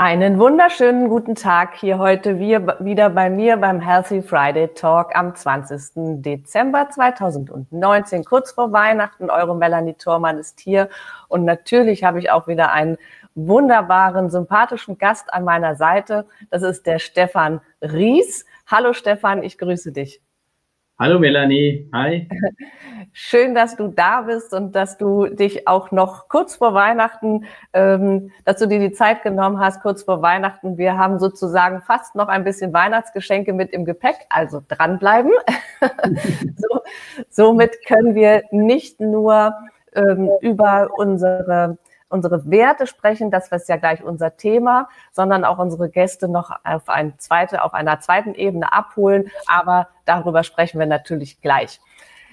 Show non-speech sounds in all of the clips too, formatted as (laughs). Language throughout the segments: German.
Einen wunderschönen guten Tag hier heute wieder bei mir beim Healthy Friday Talk am 20. Dezember 2019, kurz vor Weihnachten. Eure Melanie Thormann ist hier und natürlich habe ich auch wieder einen wunderbaren, sympathischen Gast an meiner Seite. Das ist der Stefan Ries. Hallo Stefan, ich grüße dich. Hallo Melanie, hi. (laughs) Schön, dass du da bist und dass du dich auch noch kurz vor Weihnachten, ähm, dass du dir die Zeit genommen hast, kurz vor Weihnachten. Wir haben sozusagen fast noch ein bisschen Weihnachtsgeschenke mit im Gepäck, also dranbleiben. (laughs) so, somit können wir nicht nur ähm, über unsere unsere Werte sprechen, das ist ja gleich unser Thema, sondern auch unsere Gäste noch auf, ein zweite, auf einer zweiten Ebene abholen. Aber darüber sprechen wir natürlich gleich.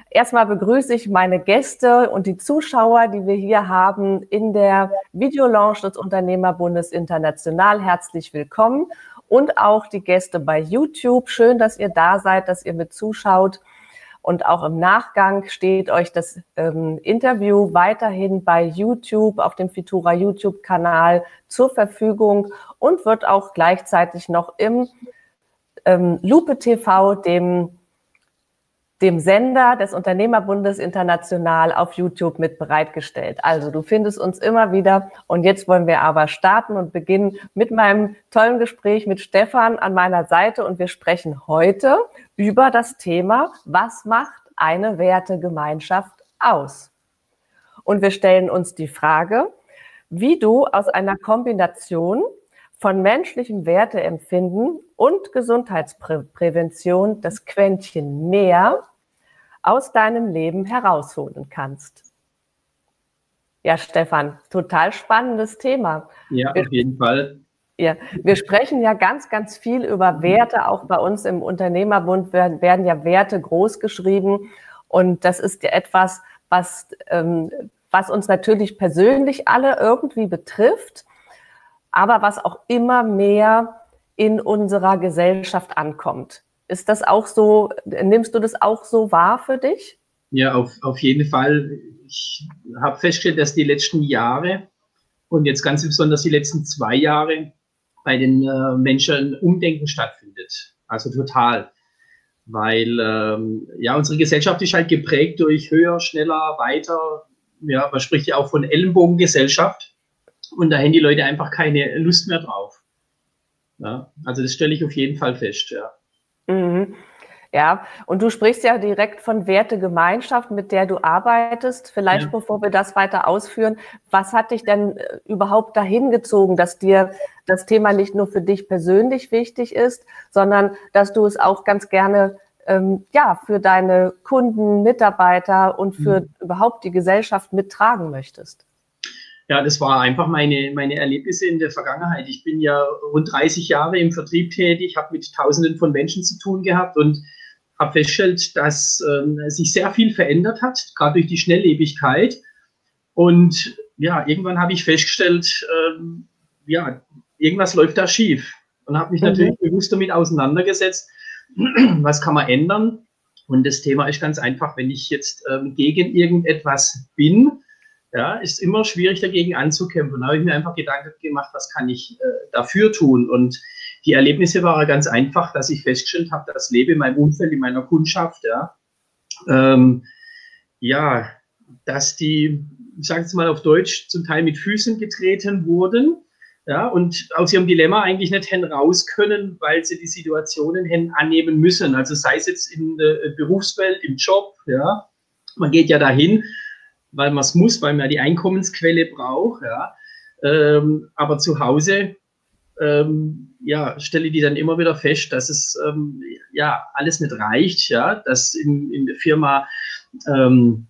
Erstmal begrüße ich meine Gäste und die Zuschauer, die wir hier haben in der Videolaunch des Unternehmerbundes International. Herzlich willkommen. Und auch die Gäste bei YouTube. Schön, dass ihr da seid, dass ihr mit zuschaut. Und auch im Nachgang steht euch das ähm, Interview weiterhin bei YouTube auf dem Fitura YouTube-Kanal zur Verfügung und wird auch gleichzeitig noch im ähm, Lupe TV, dem, dem Sender des Unternehmerbundes International auf YouTube mit bereitgestellt. Also du findest uns immer wieder. Und jetzt wollen wir aber starten und beginnen mit meinem tollen Gespräch mit Stefan an meiner Seite. Und wir sprechen heute über das Thema, was macht eine Wertegemeinschaft aus? Und wir stellen uns die Frage, wie du aus einer Kombination von menschlichem Werteempfinden und Gesundheitsprävention das Quäntchen mehr aus deinem Leben herausholen kannst. Ja, Stefan, total spannendes Thema. Ja, auf jeden Fall. Ja, wir sprechen ja ganz, ganz viel über Werte. Auch bei uns im Unternehmerbund werden, werden ja Werte groß geschrieben. Und das ist ja etwas, was, ähm, was uns natürlich persönlich alle irgendwie betrifft, aber was auch immer mehr in unserer Gesellschaft ankommt. Ist das auch so, nimmst du das auch so wahr für dich? Ja, auf, auf jeden Fall. Ich habe festgestellt, dass die letzten Jahre und jetzt ganz besonders die letzten zwei Jahre bei den äh, Menschen Umdenken stattfindet. Also total. Weil ähm, ja, unsere Gesellschaft ist halt geprägt durch höher, schneller, weiter. Ja, man spricht ja auch von Ellenbogengesellschaft. Und da haben die Leute einfach keine Lust mehr drauf. Ja, also das stelle ich auf jeden Fall fest, ja. Mhm. Ja, und du sprichst ja direkt von Wertegemeinschaft, mit der du arbeitest. Vielleicht, ja. bevor wir das weiter ausführen, was hat dich denn äh, überhaupt dahin gezogen, dass dir das Thema nicht nur für dich persönlich wichtig ist, sondern dass du es auch ganz gerne ähm, ja, für deine Kunden, Mitarbeiter und für mhm. überhaupt die Gesellschaft mittragen möchtest? Ja, das war einfach meine, meine Erlebnisse in der Vergangenheit. Ich bin ja rund 30 Jahre im Vertrieb tätig, habe mit Tausenden von Menschen zu tun gehabt und habe festgestellt, dass ähm, sich sehr viel verändert hat, gerade durch die Schnelllebigkeit. Und ja, irgendwann habe ich festgestellt, ähm, ja, irgendwas läuft da schief. Und habe mich mhm. natürlich bewusst damit auseinandergesetzt, (clears throat) was kann man ändern. Und das Thema ist ganz einfach, wenn ich jetzt ähm, gegen irgendetwas bin, ja, ist immer schwierig dagegen anzukämpfen. Da habe ich mir einfach Gedanken gemacht, was kann ich äh, dafür tun? Und die Erlebnisse waren ganz einfach, dass ich festgestellt habe, das Leben in meinem Umfeld, in meiner Kundschaft, ja, ähm, ja, dass die, ich sage es mal auf Deutsch, zum Teil mit Füßen getreten wurden, ja, und aus ihrem Dilemma eigentlich nicht hin raus können, weil sie die Situationen hin annehmen müssen. Also sei es jetzt in der Berufswelt, im Job, ja, man geht ja dahin, weil man es muss, weil man die Einkommensquelle braucht, ja, ähm, aber zu Hause ähm, ja, stelle die dann immer wieder fest, dass es ähm, ja alles nicht reicht, ja, dass in, in der Firma, ähm,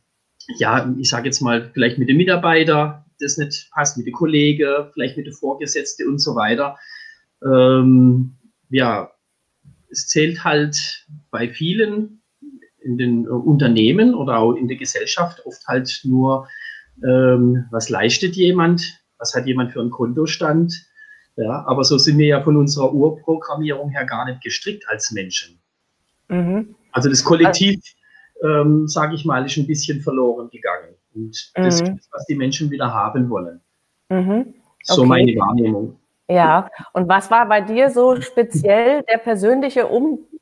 ja, ich sage jetzt mal, vielleicht mit dem Mitarbeiter das nicht passt, mit dem Kollegen, vielleicht mit der Vorgesetzte und so weiter. ähm, ja, es zählt halt bei vielen in den Unternehmen oder auch in der Gesellschaft oft halt nur, ähm, was leistet jemand, was hat jemand für einen Kontostand. Ja, aber so sind wir ja von unserer Urprogrammierung her gar nicht gestrickt als Menschen. Mhm. Also das Kollektiv, ähm, sage ich mal, ist ein bisschen verloren gegangen. Und das mhm. ist, was die Menschen wieder haben wollen. Mhm. Okay. So meine Wahrnehmung. Ja, und was war bei dir so speziell der persönliche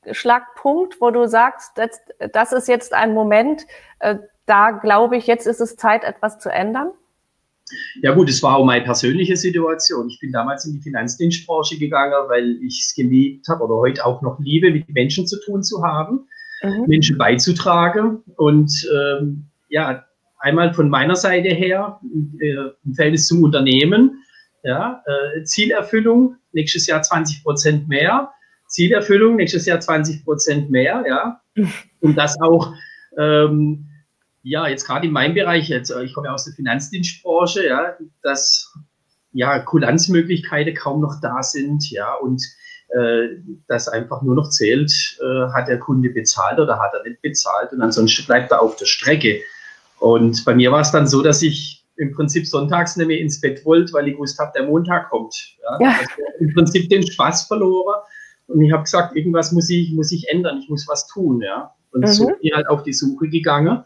Umschlagpunkt, wo du sagst, das, das ist jetzt ein Moment, äh, da glaube ich, jetzt ist es Zeit, etwas zu ändern? Ja gut, es war auch meine persönliche Situation. Ich bin damals in die Finanzdienstbranche gegangen, weil ich es geliebt habe oder heute auch noch liebe, mit Menschen zu tun zu haben, mhm. Menschen beizutragen. Und ähm, ja, einmal von meiner Seite her äh, im Verhältnis zum Unternehmen ja, äh, Zielerfüllung, nächstes Jahr 20 Prozent mehr. Zielerfüllung, nächstes Jahr 20 Prozent mehr, ja. Und das auch, ähm, ja, jetzt gerade in meinem Bereich, jetzt, äh, ich komme ja aus der Finanzdienstbranche, ja, dass ja Kulanzmöglichkeiten kaum noch da sind, ja, und äh, das einfach nur noch zählt, äh, hat der Kunde bezahlt oder hat er nicht bezahlt und ansonsten bleibt er auf der Strecke. Und bei mir war es dann so, dass ich im Prinzip sonntags nicht mehr ins Bett wollte, weil ich gewusst habe, der Montag kommt. Ja? ja. Also Im Prinzip den Spaß verloren. Und ich habe gesagt, irgendwas muss ich, muss ich ändern, ich muss was tun. Ja? Und mhm. so bin ich halt auf die Suche gegangen.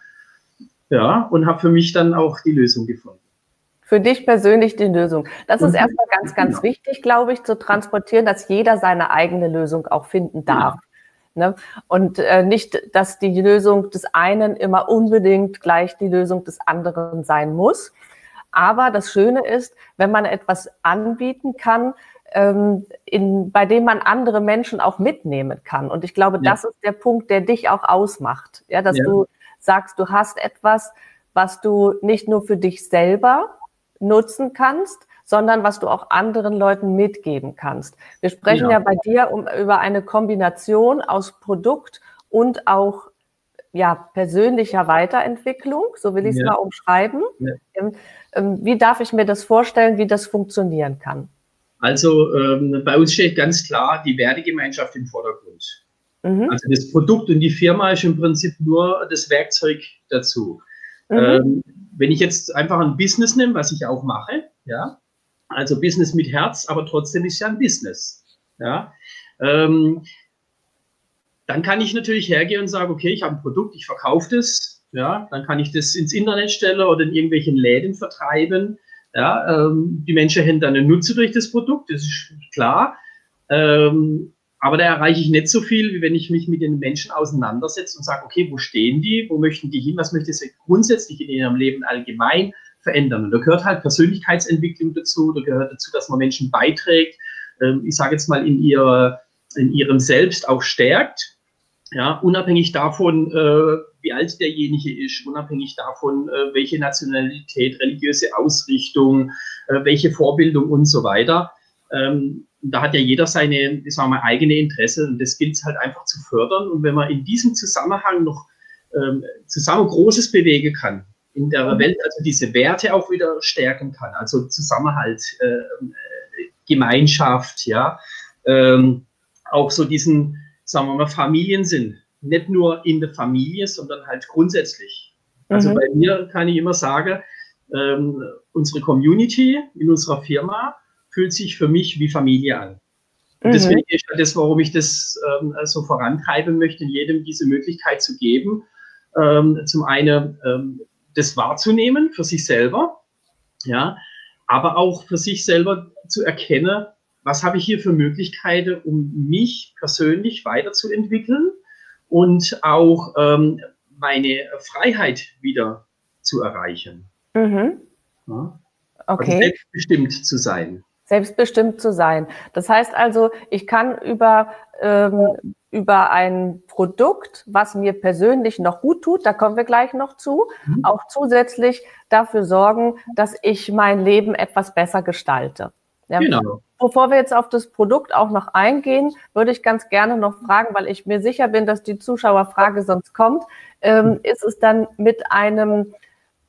Ja, und habe für mich dann auch die Lösung gefunden. Für dich persönlich die Lösung. Das ist mhm. erstmal ganz, ganz genau. wichtig, glaube ich, zu transportieren, dass jeder seine eigene Lösung auch finden darf. Ja. Ne? Und äh, nicht, dass die Lösung des einen immer unbedingt gleich die Lösung des anderen sein muss. Aber das Schöne ist, wenn man etwas anbieten kann, in, bei dem man andere Menschen auch mitnehmen kann. Und ich glaube, ja. das ist der Punkt, der dich auch ausmacht. Ja, dass ja. du sagst, du hast etwas, was du nicht nur für dich selber nutzen kannst, sondern was du auch anderen Leuten mitgeben kannst. Wir sprechen ja, ja bei dir um, über eine Kombination aus Produkt und auch ja, persönlicher Weiterentwicklung, so will ich es mal umschreiben. Ähm, ähm, wie darf ich mir das vorstellen, wie das funktionieren kann? Also ähm, bei uns steht ganz klar die Wertegemeinschaft im Vordergrund. Mhm. Also das Produkt und die Firma ist im Prinzip nur das Werkzeug dazu. Mhm. Ähm, wenn ich jetzt einfach ein Business nehme, was ich auch mache, ja, also Business mit Herz, aber trotzdem ist ja ein Business. Ja? Ähm, dann kann ich natürlich hergehen und sagen, okay, ich habe ein Produkt, ich verkaufe das. Ja, dann kann ich das ins Internet stellen oder in irgendwelchen Läden vertreiben. Ja, ähm, die Menschen haben dann einen Nutzen durch das Produkt, das ist klar. Ähm, aber da erreiche ich nicht so viel, wie wenn ich mich mit den Menschen auseinandersetze und sage, okay, wo stehen die, wo möchten die hin, was möchte sie grundsätzlich in ihrem Leben allgemein verändern. Und da gehört halt Persönlichkeitsentwicklung dazu, da gehört dazu, dass man Menschen beiträgt, ähm, ich sage jetzt mal in, ihrer, in ihrem Selbst auch stärkt. Ja, unabhängig davon, äh, wie alt derjenige ist, unabhängig davon, äh, welche Nationalität, religiöse Ausrichtung, äh, welche Vorbildung und so weiter. Ähm, da hat ja jeder seine, sagen wir, eigene Interesse und das gilt es halt einfach zu fördern. Und wenn man in diesem Zusammenhang noch ähm, zusammen Großes bewegen kann, in der mhm. Welt also diese Werte auch wieder stärken kann. Also Zusammenhalt, äh, Gemeinschaft, ja, ähm, auch so diesen, sagen wir mal, Familiensinn. Nicht nur in der Familie, sondern halt grundsätzlich. Also mhm. bei mir kann ich immer sagen, ähm, unsere Community in unserer Firma fühlt sich für mich wie Familie an. Und mhm. deswegen ist das, warum ich das ähm, so vorantreiben möchte, jedem diese Möglichkeit zu geben. Ähm, zum einen ähm, das wahrzunehmen für sich selber, ja, aber auch für sich selber zu erkennen, was habe ich hier für Möglichkeiten, um mich persönlich weiterzuentwickeln und auch ähm, meine Freiheit wieder zu erreichen. Mhm. Ja? Also okay. Also selbstbestimmt zu sein. Selbstbestimmt zu sein. Das heißt also, ich kann über ähm, über ein Produkt, was mir persönlich noch gut tut, da kommen wir gleich noch zu, mhm. auch zusätzlich dafür sorgen, dass ich mein Leben etwas besser gestalte. Ja, genau. Bevor wir jetzt auf das Produkt auch noch eingehen, würde ich ganz gerne noch fragen, weil ich mir sicher bin, dass die Zuschauerfrage sonst kommt, ähm, ist es dann mit einem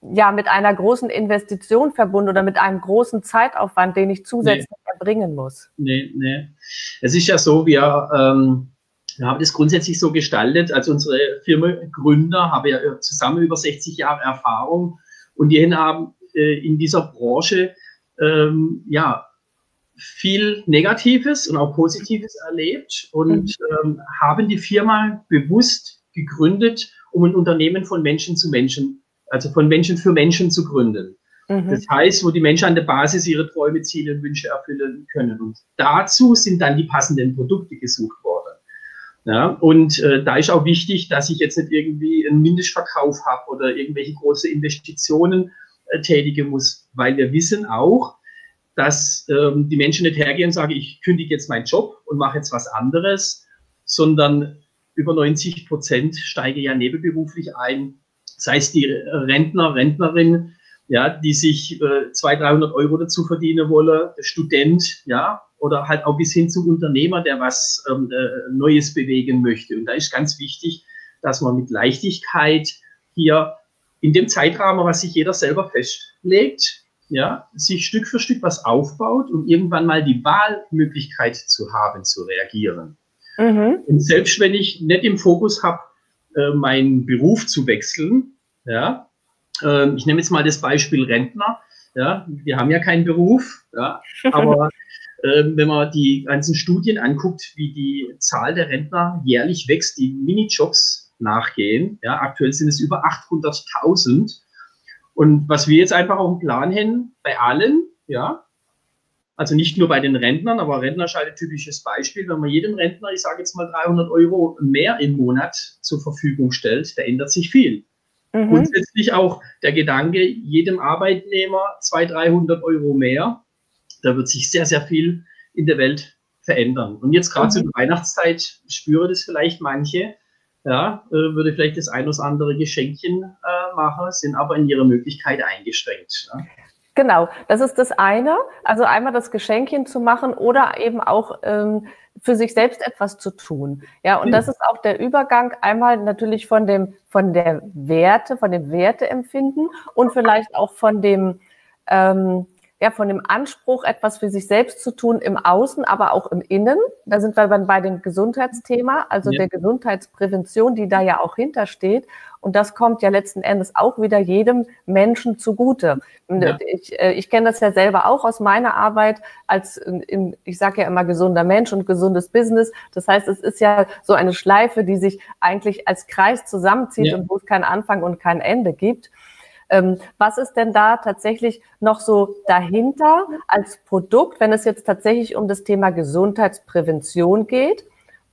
ja mit einer großen Investition verbunden oder mit einem großen Zeitaufwand, den ich zusätzlich nee. erbringen muss. Nee, nee. Es ist ja so, wir, ähm, wir haben das grundsätzlich so gestaltet, als unsere Firmengründer haben ja zusammen über 60 Jahre Erfahrung und die haben äh, in dieser Branche ähm, ja viel Negatives und auch Positives erlebt und ähm, haben die Firma bewusst gegründet, um ein Unternehmen von Menschen zu Menschen also von Menschen für Menschen zu gründen. Mhm. Das heißt, wo die Menschen an der Basis ihre Träume, Ziele und Wünsche erfüllen können. Und dazu sind dann die passenden Produkte gesucht worden. Ja, und äh, da ist auch wichtig, dass ich jetzt nicht irgendwie einen Mindestverkauf habe oder irgendwelche große Investitionen äh, tätigen muss, weil wir wissen auch, dass ähm, die Menschen nicht hergehen und sagen, ich kündige jetzt meinen Job und mache jetzt was anderes, sondern über 90 Prozent steige ja nebenberuflich ein sei es die Rentner, Rentnerin, ja, die sich äh, 200, 300 Euro dazu verdienen wollen, der Student, ja, oder halt auch bis hin zum Unternehmer, der was ähm, äh, Neues bewegen möchte. Und da ist ganz wichtig, dass man mit Leichtigkeit hier in dem Zeitrahmen, was sich jeder selber festlegt, ja, sich Stück für Stück was aufbaut, um irgendwann mal die Wahlmöglichkeit zu haben, zu reagieren. Mhm. Und selbst wenn ich nicht im Fokus habe, äh, meinen Beruf zu wechseln. Ja, äh, ich nehme jetzt mal das Beispiel Rentner. Ja, wir haben ja keinen Beruf, ja, (laughs) aber äh, wenn man die ganzen Studien anguckt, wie die Zahl der Rentner jährlich wächst, die Minijobs nachgehen. Ja, aktuell sind es über 800.000. Und was wir jetzt einfach auf dem Plan haben, bei allen, ja, also nicht nur bei den Rentnern, aber Rentner ist ein typisches Beispiel. Wenn man jedem Rentner, ich sage jetzt mal 300 Euro mehr im Monat zur Verfügung stellt, da ändert sich viel. Mhm. Grundsätzlich auch der Gedanke, jedem Arbeitnehmer 200, 300 Euro mehr, da wird sich sehr, sehr viel in der Welt verändern. Und jetzt gerade mhm. zur Weihnachtszeit spüre das vielleicht manche, ja, äh, würde vielleicht das ein oder andere Geschenkchen äh, machen, sind aber in ihrer Möglichkeit eingeschränkt. Ja. Genau, das ist das eine. Also einmal das Geschenkchen zu machen oder eben auch ähm, für sich selbst etwas zu tun. Ja, und das ist auch der Übergang einmal natürlich von dem, von der Werte, von dem Werteempfinden und vielleicht auch von dem, ähm, ja, von dem Anspruch, etwas für sich selbst zu tun im Außen, aber auch im Innen. Da sind wir dann bei dem Gesundheitsthema, also ja. der Gesundheitsprävention, die da ja auch hintersteht. Und das kommt ja letzten Endes auch wieder jedem Menschen zugute. Ja. Ich, äh, ich kenne das ja selber auch aus meiner Arbeit als, in, ich sage ja immer gesunder Mensch und gesundes Business. Das heißt, es ist ja so eine Schleife, die sich eigentlich als Kreis zusammenzieht ja. und wo es keinen Anfang und kein Ende gibt. Ähm, was ist denn da tatsächlich noch so dahinter als Produkt, wenn es jetzt tatsächlich um das Thema Gesundheitsprävention geht?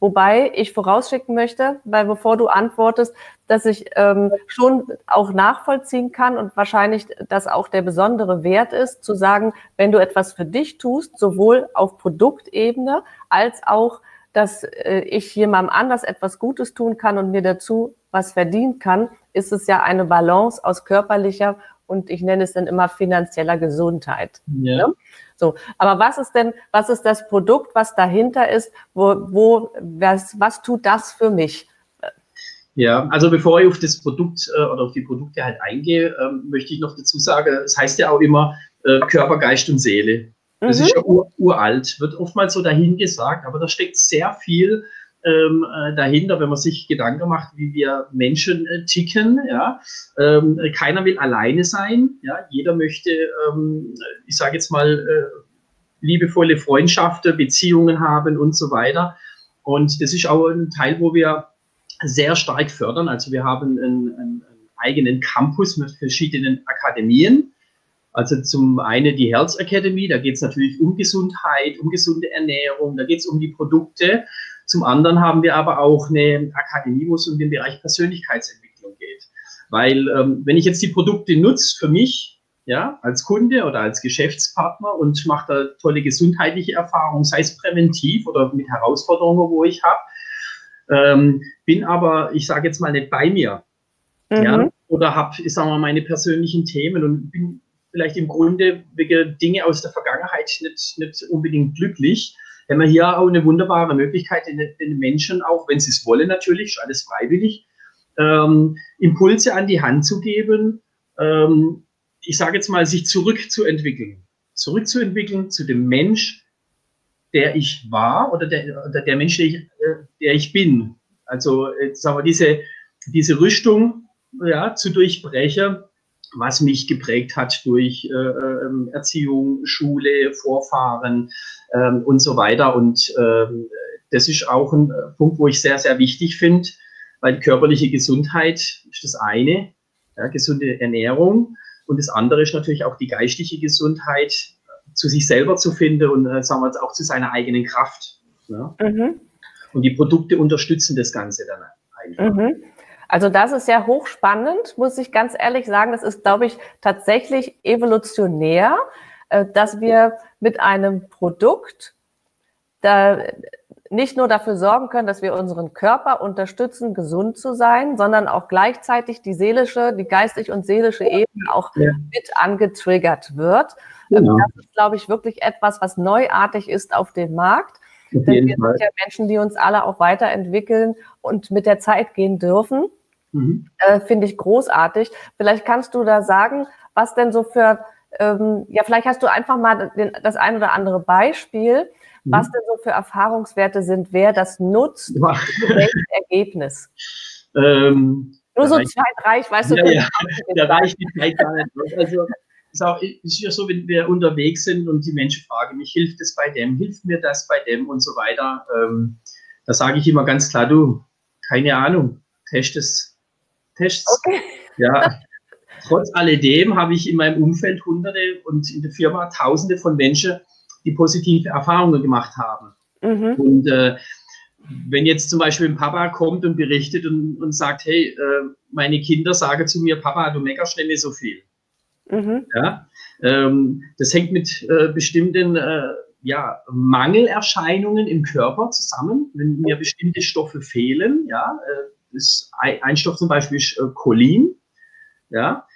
Wobei ich vorausschicken möchte, weil bevor du antwortest, dass ich ähm, schon auch nachvollziehen kann und wahrscheinlich das auch der besondere Wert ist, zu sagen, wenn du etwas für dich tust, sowohl auf Produktebene als auch, dass äh, ich jemandem anders etwas Gutes tun kann und mir dazu was verdienen kann, ist es ja eine Balance aus körperlicher und ich nenne es dann immer finanzieller Gesundheit. Ja. Ne? So, aber was ist denn, was ist das Produkt, was dahinter ist? Wo, wo, was, was tut das für mich? Ja, also bevor ich auf das Produkt äh, oder auf die Produkte halt eingehe, ähm, möchte ich noch dazu sagen, es heißt ja auch immer äh, Körper, Geist und Seele. Das mhm. ist ja ur, uralt, wird oftmals so dahingesagt, aber da steckt sehr viel ähm, äh, dahinter, wenn man sich Gedanken macht, wie wir Menschen äh, ticken. Ja? Ähm, keiner will alleine sein. Ja? Jeder möchte, ähm, ich sage jetzt mal, äh, liebevolle Freundschaften, Beziehungen haben und so weiter. Und das ist auch ein Teil, wo wir sehr stark fördern. Also wir haben einen, einen, einen eigenen Campus mit verschiedenen Akademien. Also zum einen die Health Academy, da geht es natürlich um Gesundheit, um gesunde Ernährung, da geht es um die Produkte. Zum anderen haben wir aber auch eine Akademie, wo es um den Bereich Persönlichkeitsentwicklung geht. Weil ähm, wenn ich jetzt die Produkte nutze für mich, ja, als Kunde oder als Geschäftspartner und mache da tolle gesundheitliche Erfahrungen, sei es präventiv oder mit Herausforderungen, wo ich habe, ähm, bin aber, ich sage jetzt mal, nicht bei mir. Mhm. Ja, oder habe, ich sage mal, meine persönlichen Themen und bin vielleicht im Grunde wegen Dinge aus der Vergangenheit nicht, nicht unbedingt glücklich haben wir hier auch eine wunderbare Möglichkeit, den, den Menschen auch, wenn sie es wollen natürlich, alles freiwillig, ähm, Impulse an die Hand zu geben, ähm, ich sage jetzt mal, sich zurückzuentwickeln. Zurückzuentwickeln zu dem Mensch, der ich war oder der, oder der Mensch, der ich, äh, der ich bin. Also sagen wir, diese, diese Rüstung ja, zu durchbrechen, was mich geprägt hat durch äh, ähm, Erziehung, Schule, Vorfahren ähm, und so weiter. Und ähm, das ist auch ein äh, Punkt, wo ich sehr, sehr wichtig finde, weil körperliche Gesundheit ist das eine, ja, gesunde Ernährung. Und das andere ist natürlich auch die geistliche Gesundheit, zu sich selber zu finden und äh, sagen wir jetzt auch zu seiner eigenen Kraft. Ja? Mhm. Und die Produkte unterstützen das Ganze dann einfach. Mhm. Also das ist ja hochspannend, muss ich ganz ehrlich sagen. Das ist, glaube ich, tatsächlich evolutionär, äh, dass wir mit einem Produkt da nicht nur dafür sorgen können, dass wir unseren Körper unterstützen, gesund zu sein, sondern auch gleichzeitig die seelische, die geistig und seelische Ebene auch ja. mit angetriggert wird. Genau. Das ist, glaube ich, wirklich etwas, was neuartig ist auf dem Markt. Denn wir sind ja Menschen, die uns alle auch weiterentwickeln und mit der Zeit gehen dürfen. Mhm. Äh, Finde ich großartig. Vielleicht kannst du da sagen, was denn so für, ähm, ja, vielleicht hast du einfach mal den, das ein oder andere Beispiel, mhm. was denn so für Erfahrungswerte sind, wer das nutzt, welches Ergebnis. (laughs) Ähm, Nur so zwei, drei, ich weiß ja, du, ja, da reicht die Zeit gar nicht. Also, es ist ja so, wenn wir unterwegs sind und die Menschen fragen mich, hilft es bei dem, hilft mir das bei dem und so weiter. Ähm, da sage ich immer ganz klar, du, keine Ahnung, test es Tests. Okay. Ja. Trotz alledem habe ich in meinem Umfeld Hunderte und in der Firma Tausende von Menschen, die positive Erfahrungen gemacht haben. Mhm. Und äh, wenn jetzt zum Beispiel ein Papa kommt und berichtet und, und sagt, hey, äh, meine Kinder sagen zu mir, Papa, du meckerst nicht mehr so viel. Mhm. Ja, ähm, das hängt mit äh, bestimmten äh, ja, Mangelerscheinungen im Körper zusammen, wenn mir bestimmte Stoffe fehlen. Ja, äh, ist ein Stoff zum Beispiel ist äh, Cholin. Ja.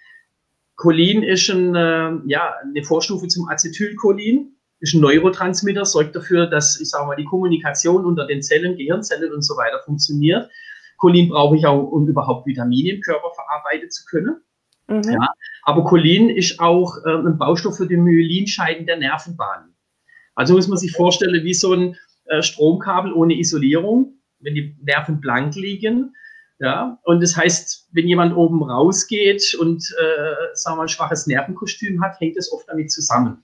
Cholin ist ein, äh, ja, eine Vorstufe zum Acetylcholin, ist ein Neurotransmitter, sorgt dafür, dass, ich sage mal, die Kommunikation unter den Zellen, Gehirnzellen und so weiter funktioniert. Cholin brauche ich auch, um überhaupt Vitamine im Körper verarbeiten zu können. Mhm. Ja, aber Cholin ist auch äh, ein Baustoff für die Myelinscheiden der Nervenbahnen. Also muss man sich vorstellen, wie so ein äh, Stromkabel ohne Isolierung, wenn die Nerven blank liegen, ja, und das heißt, wenn jemand oben rausgeht und, äh, sagen wir mal, ein schwaches Nervenkostüm hat, hängt das oft damit zusammen.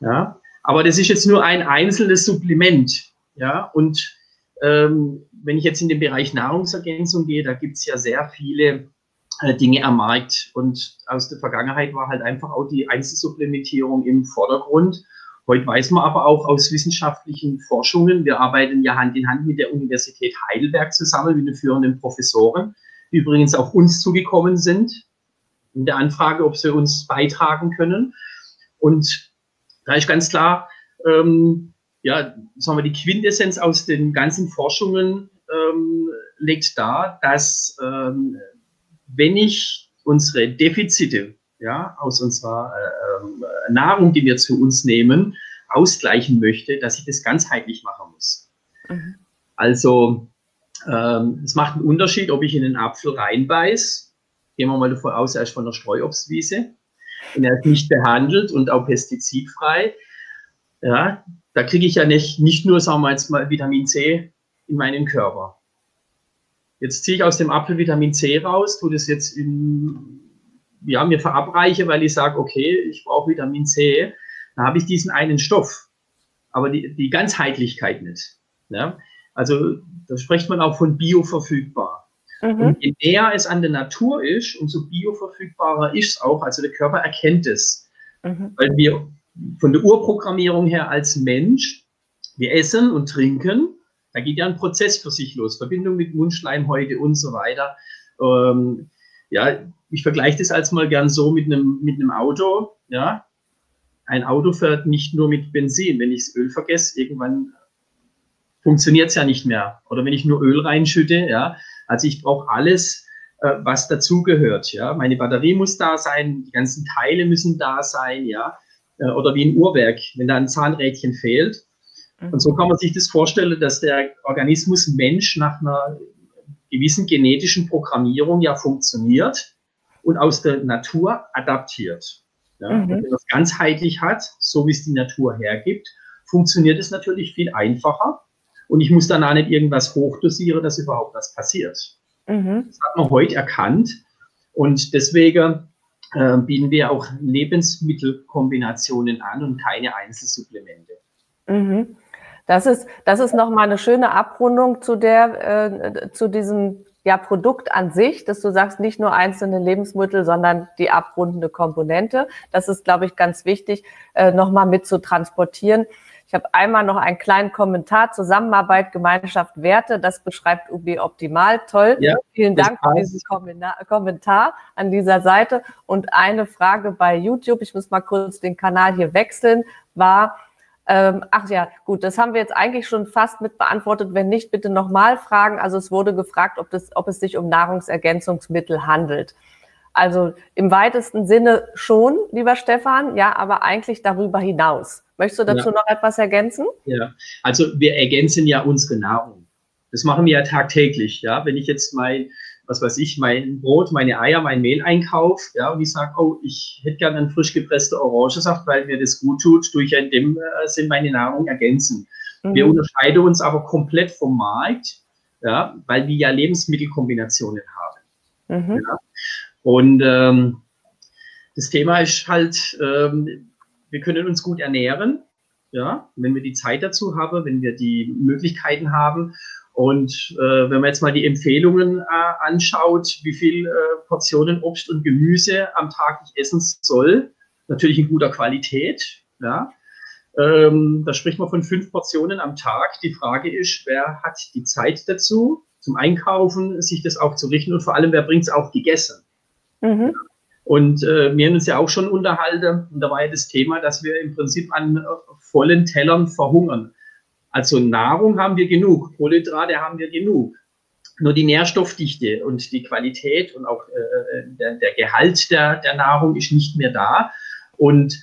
Ja, aber das ist jetzt nur ein einzelnes Supplement. Ja, und ähm, wenn ich jetzt in den Bereich Nahrungsergänzung gehe, da gibt es ja sehr viele äh, Dinge am Markt. Und aus der Vergangenheit war halt einfach auch die Einzelsupplementierung im Vordergrund. Heute weiß man aber auch aus wissenschaftlichen Forschungen, wir arbeiten ja Hand in Hand mit der Universität Heidelberg zusammen, mit den führenden Professoren, die übrigens auch uns zugekommen sind in der Anfrage, ob sie uns beitragen können. Und da ist ganz klar, ähm, ja, sagen wir, die Quintessenz aus den ganzen Forschungen ähm, legt dar, dass ähm, wenn ich unsere Defizite ja, aus unserer äh, ähm, Nahrung, die wir zu uns nehmen, ausgleichen möchte, dass ich das ganzheitlich machen muss. Mhm. Also ähm, es macht einen Unterschied, ob ich in den Apfel reinbeiß. Gehen wir mal davon aus, er ist von der Streuobstwiese und er ist nicht behandelt und auch pestizidfrei. Ja, da kriege ich ja nicht, nicht nur, sagen wir jetzt mal, Vitamin C in meinen Körper. Jetzt ziehe ich aus dem Apfel Vitamin C raus, tue das jetzt in ja, mir verabreiche, weil ich sage, okay, ich brauche Vitamin C, dann habe ich diesen einen Stoff, aber die, die Ganzheitlichkeit nicht. Ja? Also da spricht man auch von bioverfügbar. Mhm. Und je näher es an der Natur ist, umso bioverfügbarer ist es auch. Also der Körper erkennt es. Mhm. Weil wir von der Urprogrammierung her als Mensch, wir essen und trinken, da geht ja ein Prozess für sich los. Verbindung mit Mundschleimhäute und so weiter. Ähm, ja, ich vergleiche das als mal gern so mit einem, mit einem Auto. Ja, ein Auto fährt nicht nur mit Benzin. Wenn ich das Öl vergesse, irgendwann funktioniert es ja nicht mehr. Oder wenn ich nur Öl reinschütte, ja. Also ich brauche alles, äh, was dazugehört. Ja, meine Batterie muss da sein, die ganzen Teile müssen da sein, ja. Äh, oder wie ein Uhrwerk, wenn da ein Zahnrädchen fehlt. Mhm. Und so kann man sich das vorstellen, dass der Organismus Mensch nach einer gewissen genetischen Programmierung ja funktioniert. Und aus der Natur adaptiert. Ja? Mhm. Wenn man es ganzheitlich hat, so wie es die Natur hergibt, funktioniert es natürlich viel einfacher. Und ich muss dann auch nicht irgendwas hochdosieren, dass überhaupt was passiert. Mhm. Das hat man heute erkannt. Und deswegen äh, bieten wir auch Lebensmittelkombinationen an und keine Einzelsupplemente. Mhm. Das ist, das ist nochmal eine schöne Abrundung zu der, äh, zu diesem ja, Produkt an sich, dass du sagst, nicht nur einzelne Lebensmittel, sondern die abrundende Komponente. Das ist, glaube ich, ganz wichtig, äh, nochmal mit zu transportieren. Ich habe einmal noch einen kleinen Kommentar. Zusammenarbeit, Gemeinschaft, Werte. Das beschreibt UB optimal. Toll. Ja, Vielen Dank für diesen Kommentar an dieser Seite. Und eine Frage bei YouTube, ich muss mal kurz den Kanal hier wechseln, war, ähm, ach ja, gut, das haben wir jetzt eigentlich schon fast mit beantwortet. Wenn nicht, bitte nochmal fragen. Also es wurde gefragt, ob, das, ob es sich um Nahrungsergänzungsmittel handelt. Also im weitesten Sinne schon, lieber Stefan, ja, aber eigentlich darüber hinaus. Möchtest du dazu ja. noch etwas ergänzen? Ja, also wir ergänzen ja unsere Nahrung. Das machen wir ja tagtäglich. Ja, wenn ich jetzt mein, was weiß ich, mein Brot, meine Eier, mein Mehl einkaufe, ja, und ich sage, oh, ich hätte gerne einen frisch gepressten Orangensaft, weil mir das gut tut, durch in dem äh, Sinn meine Nahrung ergänzen. Mhm. Wir unterscheiden uns aber komplett vom Markt, ja, weil wir ja Lebensmittelkombinationen haben. Mhm. Ja. Und ähm, das Thema ist halt, ähm, wir können uns gut ernähren, ja, wenn wir die Zeit dazu haben, wenn wir die Möglichkeiten haben. Und äh, wenn man jetzt mal die Empfehlungen äh, anschaut, wie viel äh, Portionen Obst und Gemüse am Tag ich essen soll, natürlich in guter Qualität, ja. Ähm, da spricht man von fünf Portionen am Tag. Die Frage ist, wer hat die Zeit dazu, zum Einkaufen, sich das auch zu richten und vor allem, wer bringt es auch gegessen? Mhm. Und äh, wir haben uns ja auch schon unterhalten, und da war ja das Thema, dass wir im Prinzip an äh, vollen Tellern verhungern. Also Nahrung haben wir genug, Kohlenhydrate haben wir genug. Nur die Nährstoffdichte und die Qualität und auch äh, äh der, der, Gehalt der, der Nahrung ist nicht mehr da. Und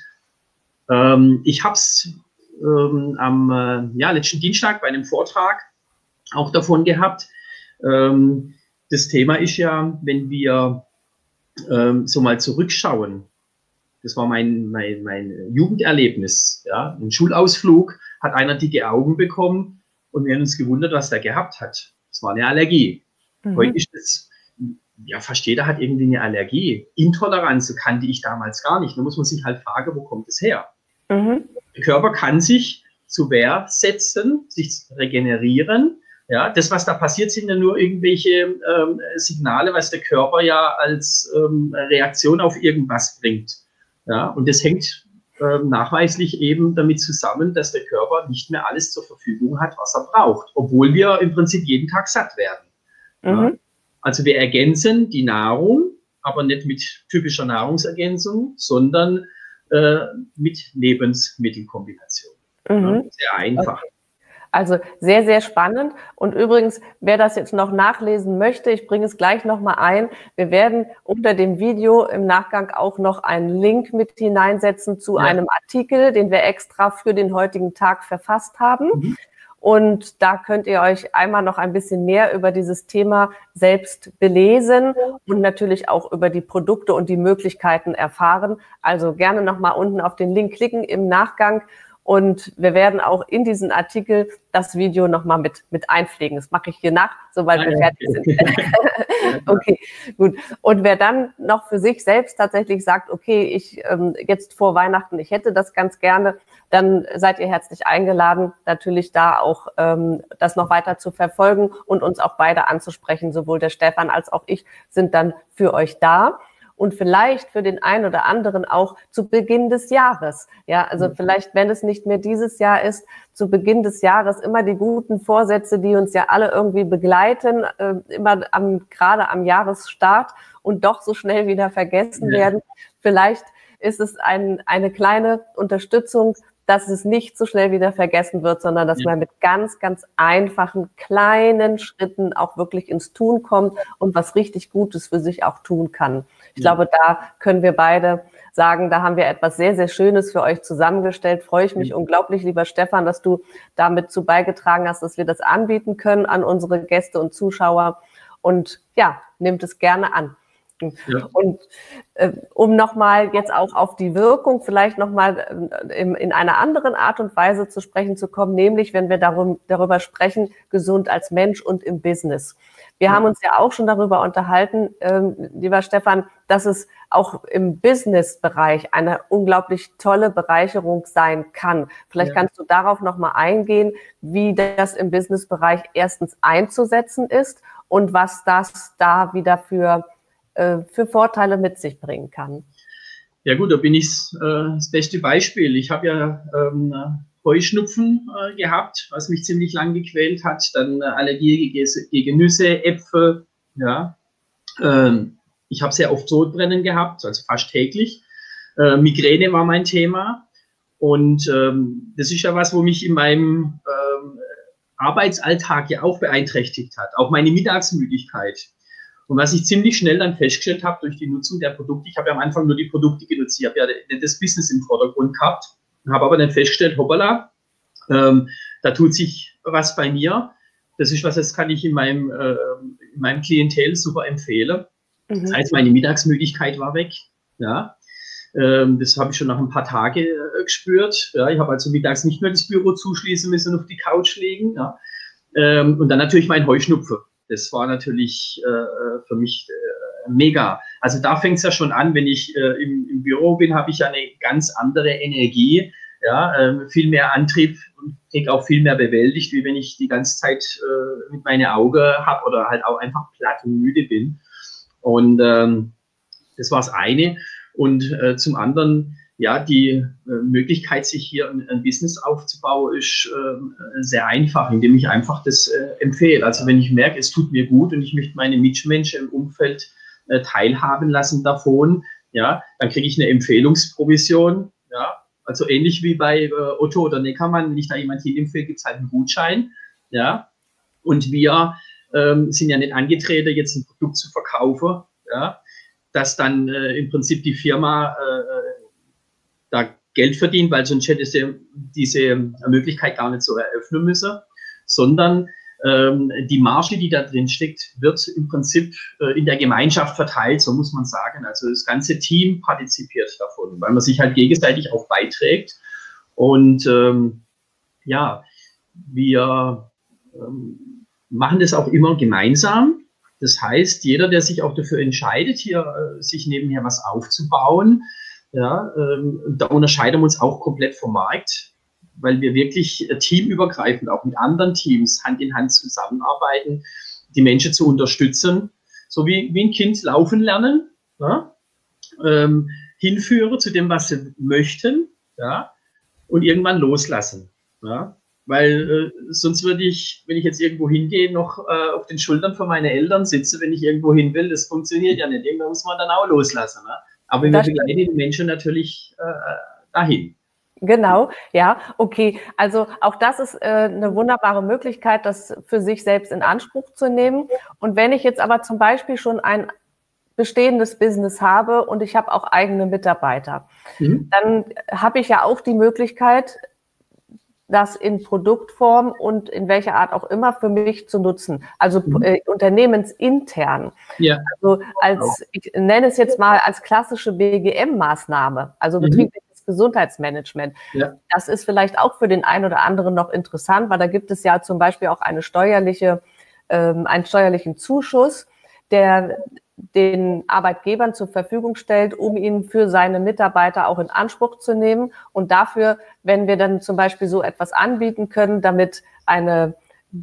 ähm, ich habe es ähm, am äh, ja, letzten Dienstag bei einem Vortrag auch davon gehabt. Ähm, das Thema ist ja, wenn wir ähm, so mal zurückschauen, das war mein, mein, mein Jugenderlebnis. Ja? Ein Schulausflug hat einer dicke Augen bekommen und wir haben uns gewundert, was der gehabt hat. Das war eine Allergie. Mhm. Heute ist es, ja, fast jeder hat irgendwie eine Allergie. Intoleranz kannte ich damals gar nicht. Da muss man sich halt fragen, wo kommt es her? Mhm. Der Körper kann sich zu Wehr setzen, sich regenerieren ja, das, was da passiert, sind ja nur irgendwelche ähm, Signale, was der Körper ja als ähm, Reaktion auf irgendwas bringt. Ja, und das hängt ähm, nachweislich eben damit zusammen, dass der Körper nicht mehr alles zur Verfügung hat, was er braucht, obwohl wir im Prinzip jeden Tag satt werden. Mhm. Ja, also wir ergänzen die Nahrung, aber nicht mit typischer Nahrungsergänzung, sondern äh, mit Lebensmittelkombination. Mhm. Ja, sehr einfach. Okay. Also sehr, sehr spannend. Und übrigens, wer das jetzt noch nachlesen möchte, ich bringe es gleich nochmal ein. Wir werden unter dem Video im Nachgang auch noch einen Link mit hineinsetzen zu ja. einem Artikel, den wir extra für den heutigen Tag verfasst haben. Mhm. Und da könnt ihr euch einmal noch ein bisschen mehr über dieses Thema selbst belesen und natürlich auch über die Produkte und die Möglichkeiten erfahren. Also gerne nochmal unten auf den Link klicken im Nachgang und wir werden auch in diesen Artikel das Video nochmal mit, mit einpflegen. Das mache ich hier nach, sobald wir fertig sind. (laughs) okay, gut. Und wer dann noch für sich selbst tatsächlich sagt, okay, ich ähm, jetzt vor Weihnachten, ich hätte das ganz gerne, dann seid ihr herzlich eingeladen, natürlich da auch ähm, das noch weiter zu verfolgen und uns auch beide anzusprechen. Sowohl der Stefan als auch ich sind dann für euch da und vielleicht für den einen oder anderen auch zu Beginn des Jahres. Ja, also mhm. vielleicht, wenn es nicht mehr dieses Jahr ist, zu Beginn des Jahres immer die guten Vorsätze, die uns ja alle irgendwie begleiten, äh, immer am, gerade am Jahresstart und doch so schnell wieder vergessen ja. werden. Vielleicht ist es ein, eine kleine Unterstützung, dass es nicht so schnell wieder vergessen wird, sondern dass ja. man mit ganz, ganz einfachen, kleinen Schritten auch wirklich ins Tun kommt und was richtig Gutes für sich auch tun kann. Ich ja. glaube, da können wir beide sagen, da haben wir etwas sehr, sehr Schönes für euch zusammengestellt. Freue ich mich ja. unglaublich, lieber Stefan, dass du damit zu beigetragen hast, dass wir das anbieten können an unsere Gäste und Zuschauer. Und ja, nehmt es gerne an. Ja. Und äh, um nochmal jetzt auch auf die Wirkung vielleicht nochmal äh, in, in einer anderen Art und Weise zu sprechen zu kommen, nämlich wenn wir darum, darüber sprechen, gesund als Mensch und im Business. Wir ja. haben uns ja auch schon darüber unterhalten, ähm, lieber Stefan, dass es auch im Business-Bereich eine unglaublich tolle Bereicherung sein kann. Vielleicht ja. kannst du darauf nochmal eingehen, wie das im Business-Bereich erstens einzusetzen ist und was das da wieder für äh, für Vorteile mit sich bringen kann. Ja gut, da bin ich äh, das beste Beispiel. Ich habe ja ähm, Heuschnupfen äh, gehabt, was mich ziemlich lang gequält hat. Dann äh, Allergie gegen Nüsse, Äpfel. Ja. Ähm, ich habe sehr oft Sodbrennen gehabt, also fast täglich. Äh, Migräne war mein Thema. Und ähm, das ist ja was, wo mich in meinem ähm, Arbeitsalltag ja auch beeinträchtigt hat. Auch meine Mittagsmüdigkeit. Und was ich ziemlich schnell dann festgestellt habe durch die Nutzung der Produkte, ich habe ja am Anfang nur die Produkte genutzt, ich habe ja das Business im Vordergrund gehabt, habe aber dann festgestellt, hoppala, ähm, da tut sich was bei mir. Das ist was, das kann ich in meinem, äh, in meinem Klientel super empfehlen. Mhm. Das heißt, meine Mittagsmüdigkeit war weg. Ja, ähm, das habe ich schon nach ein paar Tagen äh, gespürt. Ja, ich habe also mittags nicht mehr das Büro zuschließen müssen und auf die Couch legen. Ja. Ähm, und dann natürlich mein Heuschnupfen das war natürlich äh, äh, für mich äh, mega. Also da fängt es ja schon an, wenn ich äh, im, im, Büro bin, habe ich ja eine ganz andere Energie, ja, äh, viel mehr Antrieb und kriege auch viel mehr bewältigt, wie wenn ich die ganze Zeit äh, mit meinen Augen habe oder halt auch einfach platt und müde bin. Und ähm, das war das eine. Und äh, zum anderen, ja, die äh, Möglichkeit, sich hier ein, ein Business aufzubauen, ist äh, sehr einfach, indem ich einfach das äh, empfehle. Also wenn ich merke, es tut mir gut und ich möchte meine Mitmenschen im Umfeld äh, teilhaben lassen davon, ja, dann kriege ich eine Empfehlungsprovision, ja, also ähnlich wie bei äh, Otto oder Neckermann, wenn ich da jemand hinempfehle, gibt es halt einen Gutschein, ja, und wir ähm, sind ja nicht angetreten, jetzt ein Produkt zu verkaufen, ja, dass dann äh, im Prinzip die Firma da Geld verdient, weil sonst hätte sie diese Möglichkeit gar nicht so eröffnen müssen, sondern ähm, die Marge, die da drin steckt, wird im Prinzip äh, in der Gemeinschaft verteilt, so muss man sagen. Also das ganze Team partizipiert davon, weil man sich halt gegenseitig auch beiträgt. Und ähm, ja, wir ähm, machen das auch immer gemeinsam. Das heißt, jeder, der sich auch dafür entscheidet, hier äh, sich nebenher was aufzubauen, ja, ähm, da unterscheiden wir uns auch komplett vom Markt, weil wir wirklich äh, teamübergreifend auch mit anderen Teams Hand in Hand zusammenarbeiten, die Menschen zu unterstützen, so wie, wie ein Kind laufen lernen, ja, ähm, hinführen zu dem, was sie möchten, ja, und irgendwann loslassen. Ja. Weil äh, sonst würde ich, wenn ich jetzt irgendwo hingehe, noch äh, auf den Schultern von meinen Eltern sitze, wenn ich irgendwo hin will. Das funktioniert ja nicht. Irgendwann muss man dann auch loslassen. Ne? Aber wir begleiten die Menschen natürlich äh, dahin. Genau, ja, okay. Also auch das ist äh, eine wunderbare Möglichkeit, das für sich selbst in Anspruch zu nehmen. Und wenn ich jetzt aber zum Beispiel schon ein bestehendes Business habe und ich habe auch eigene Mitarbeiter, mhm. dann habe ich ja auch die Möglichkeit, das in Produktform und in welcher Art auch immer für mich zu nutzen. Also mhm. äh, unternehmensintern. Ja. Also als, ich nenne es jetzt mal als klassische BGM-Maßnahme, also mhm. betriebliches Gesundheitsmanagement. Ja. Das ist vielleicht auch für den einen oder anderen noch interessant, weil da gibt es ja zum Beispiel auch eine steuerliche, ähm, einen steuerlichen Zuschuss, der den Arbeitgebern zur Verfügung stellt, um ihn für seine Mitarbeiter auch in Anspruch zu nehmen. Und dafür, wenn wir dann zum Beispiel so etwas anbieten können, damit eine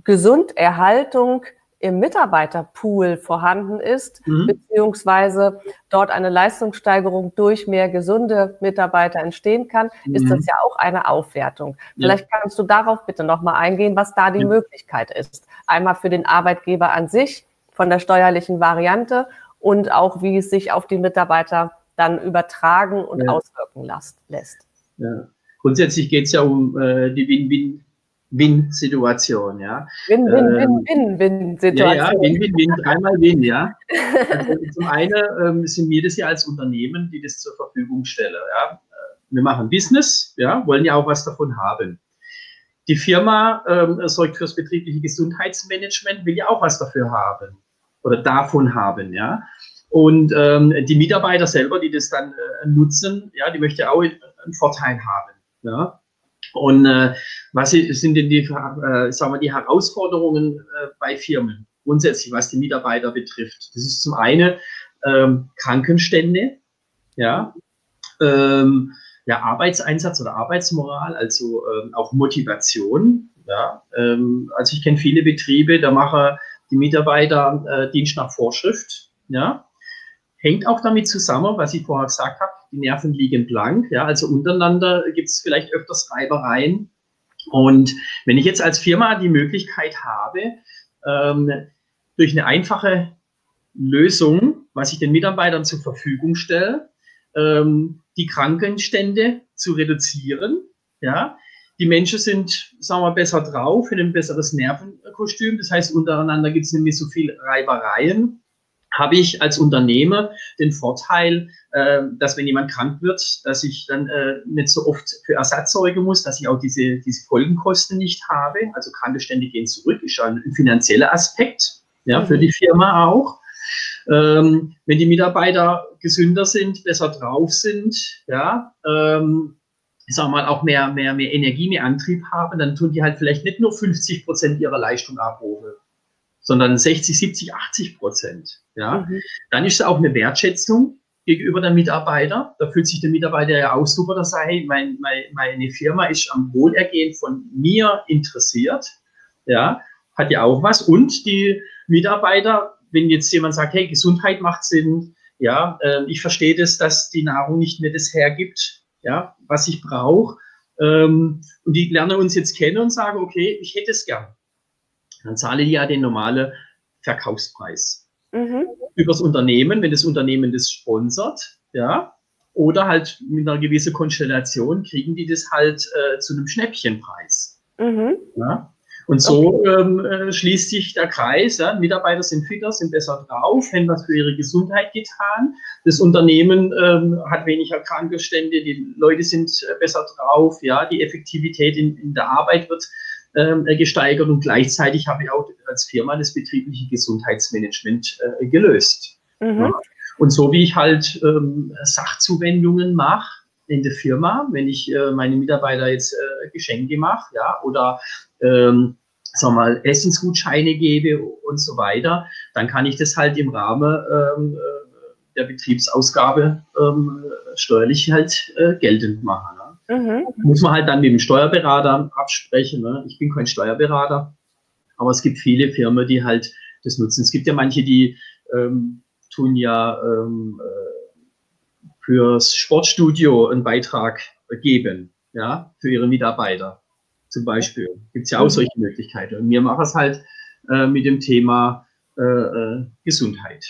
Gesunderhaltung im Mitarbeiterpool vorhanden ist, mhm. beziehungsweise dort eine Leistungssteigerung durch mehr gesunde Mitarbeiter entstehen kann, mhm. ist das ja auch eine Aufwertung. Ja. Vielleicht kannst du darauf bitte nochmal eingehen, was da die ja. Möglichkeit ist. Einmal für den Arbeitgeber an sich von der steuerlichen Variante und auch wie es sich auf die Mitarbeiter dann übertragen und ja. auswirken lässt. Ja. Grundsätzlich geht es ja um äh, die Win-Win. Win-Situation, ja. Win-Win-Win-Win-Situation. Ja, ja, Win-Win-Win, dreimal Win, ja. (laughs) Also zum einen ähm, sind wir das ja als Unternehmen, die das zur Verfügung stellen, ja. Wir machen Business, ja, wollen ja auch was davon haben. Die Firma ähm, sorgt fürs betriebliche Gesundheitsmanagement, will ja auch was dafür haben oder davon haben, ja. Und ähm, die Mitarbeiter selber, die das dann äh, nutzen, ja, die möchte auch einen Vorteil haben. Ja. Und äh, was sind denn die, äh, sagen wir, die Herausforderungen äh, bei Firmen grundsätzlich, was die Mitarbeiter betrifft? Das ist zum einen ähm, Krankenstände, ja, ähm, ja, Arbeitseinsatz oder Arbeitsmoral, also ähm, auch Motivation. Ja, ähm, also ich kenne viele Betriebe, da machen die Mitarbeiter äh, Dienst nach Vorschrift. Ja, hängt auch damit zusammen, was ich vorher gesagt habe, die Nerven liegen blank. Ja, also untereinander gibt es vielleicht öfters Reibereien. Und wenn ich jetzt als Firma die Möglichkeit habe, ähm, durch eine einfache Lösung, was ich den Mitarbeitern zur Verfügung stelle, ähm, die Krankenstände zu reduzieren. Ja, die Menschen sind, sagen wir, besser drauf, in ein besseres Nervenkostüm. Das heißt, untereinander gibt es nämlich so viel Reibereien. Habe ich als Unternehmer den Vorteil, äh, dass wenn jemand krank wird, dass ich dann äh, nicht so oft für Ersatz sorgen muss, dass ich auch diese, diese Folgenkosten nicht habe. Also Krankenstände gehen zurück, ist ja ein, ein finanzieller Aspekt ja, mhm. für die Firma auch. Ähm, wenn die Mitarbeiter gesünder sind, besser drauf sind, ja, ähm, ich sag mal, auch mehr, mehr, mehr Energie, mehr Antrieb haben, dann tun die halt vielleicht nicht nur 50 Prozent ihrer Leistung abrufen, sondern 60, 70, 80 Prozent. Ja. Mhm. Dann ist es auch eine Wertschätzung gegenüber der Mitarbeiter. Da fühlt sich der Mitarbeiter ja auch super, dass er, hey, mein, mein, meine Firma ist am Wohlergehen von mir interessiert. Ja, hat ja auch was. Und die Mitarbeiter wenn jetzt jemand sagt, hey, Gesundheit macht Sinn, ja, äh, ich verstehe das, dass die Nahrung nicht mehr das hergibt, ja, was ich brauche. Ähm, und die lernen uns jetzt kennen und sagen, okay, ich hätte es gern. Dann zahle ich ja den normalen Verkaufspreis. Mhm. Übers Unternehmen, wenn das Unternehmen das sponsert, ja, oder halt mit einer gewissen Konstellation kriegen die das halt äh, zu einem Schnäppchenpreis. Mhm. Ja? Und so okay. ähm, äh, schließt sich der Kreis. Ja? Mitarbeiter sind fitter, sind besser drauf, haben was für ihre Gesundheit getan. Das Unternehmen ähm, hat weniger Krankenstände, die Leute sind äh, besser drauf. Ja? Die Effektivität in, in der Arbeit wird ähm, äh, gesteigert und gleichzeitig habe ich auch als Firma das betriebliche Gesundheitsmanagement äh, gelöst. Mhm. Ja? Und so wie ich halt ähm, Sachzuwendungen mache, in der Firma, wenn ich äh, meine Mitarbeiter jetzt äh, Geschenke mache, ja, oder ähm, sagen wir mal, Essensgutscheine gebe und so weiter, dann kann ich das halt im Rahmen ähm, äh, der Betriebsausgabe ähm, steuerlich halt äh, geltend machen. Ne? Mhm. Muss man halt dann mit dem Steuerberater absprechen. Ne? Ich bin kein Steuerberater, aber es gibt viele Firmen, die halt das nutzen. Es gibt ja manche, die ähm, tun ja ähm, äh, fürs Sportstudio einen Beitrag geben, ja, für ihre Mitarbeiter zum Beispiel. Gibt es ja auch mhm. solche Möglichkeiten. Und wir machen es halt äh, mit dem Thema äh, äh, Gesundheit.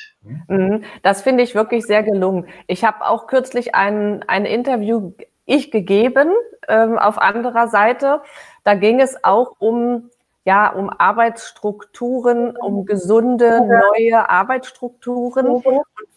Mhm. Das finde ich wirklich sehr gelungen. Ich habe auch kürzlich ein, ein Interview ich gegeben ähm, auf anderer Seite. Da ging es auch um ja, um Arbeitsstrukturen, um gesunde neue Arbeitsstrukturen. Und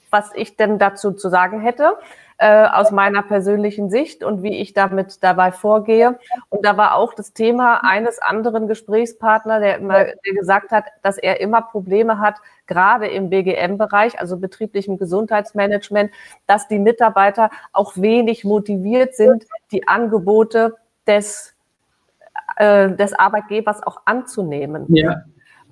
was ich denn dazu zu sagen hätte äh, aus meiner persönlichen Sicht und wie ich damit dabei vorgehe. Und da war auch das Thema eines anderen Gesprächspartners, der immer der gesagt hat, dass er immer Probleme hat, gerade im BGM-Bereich, also betrieblichem Gesundheitsmanagement, dass die Mitarbeiter auch wenig motiviert sind, die Angebote des äh, des Arbeitgebers auch anzunehmen. Ja.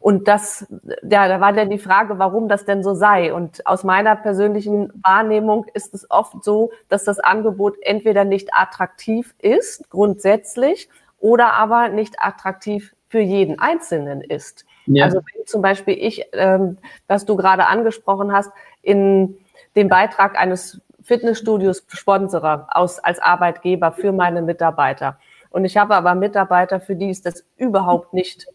Und das, ja, da war dann die Frage, warum das denn so sei. Und aus meiner persönlichen Wahrnehmung ist es oft so, dass das Angebot entweder nicht attraktiv ist, grundsätzlich, oder aber nicht attraktiv für jeden Einzelnen ist. Ja. Also wenn zum Beispiel ich, ähm, was du gerade angesprochen hast, in dem Beitrag eines Fitnessstudios sponsere aus, als Arbeitgeber für meine Mitarbeiter. Und ich habe aber Mitarbeiter, für die ist das überhaupt nicht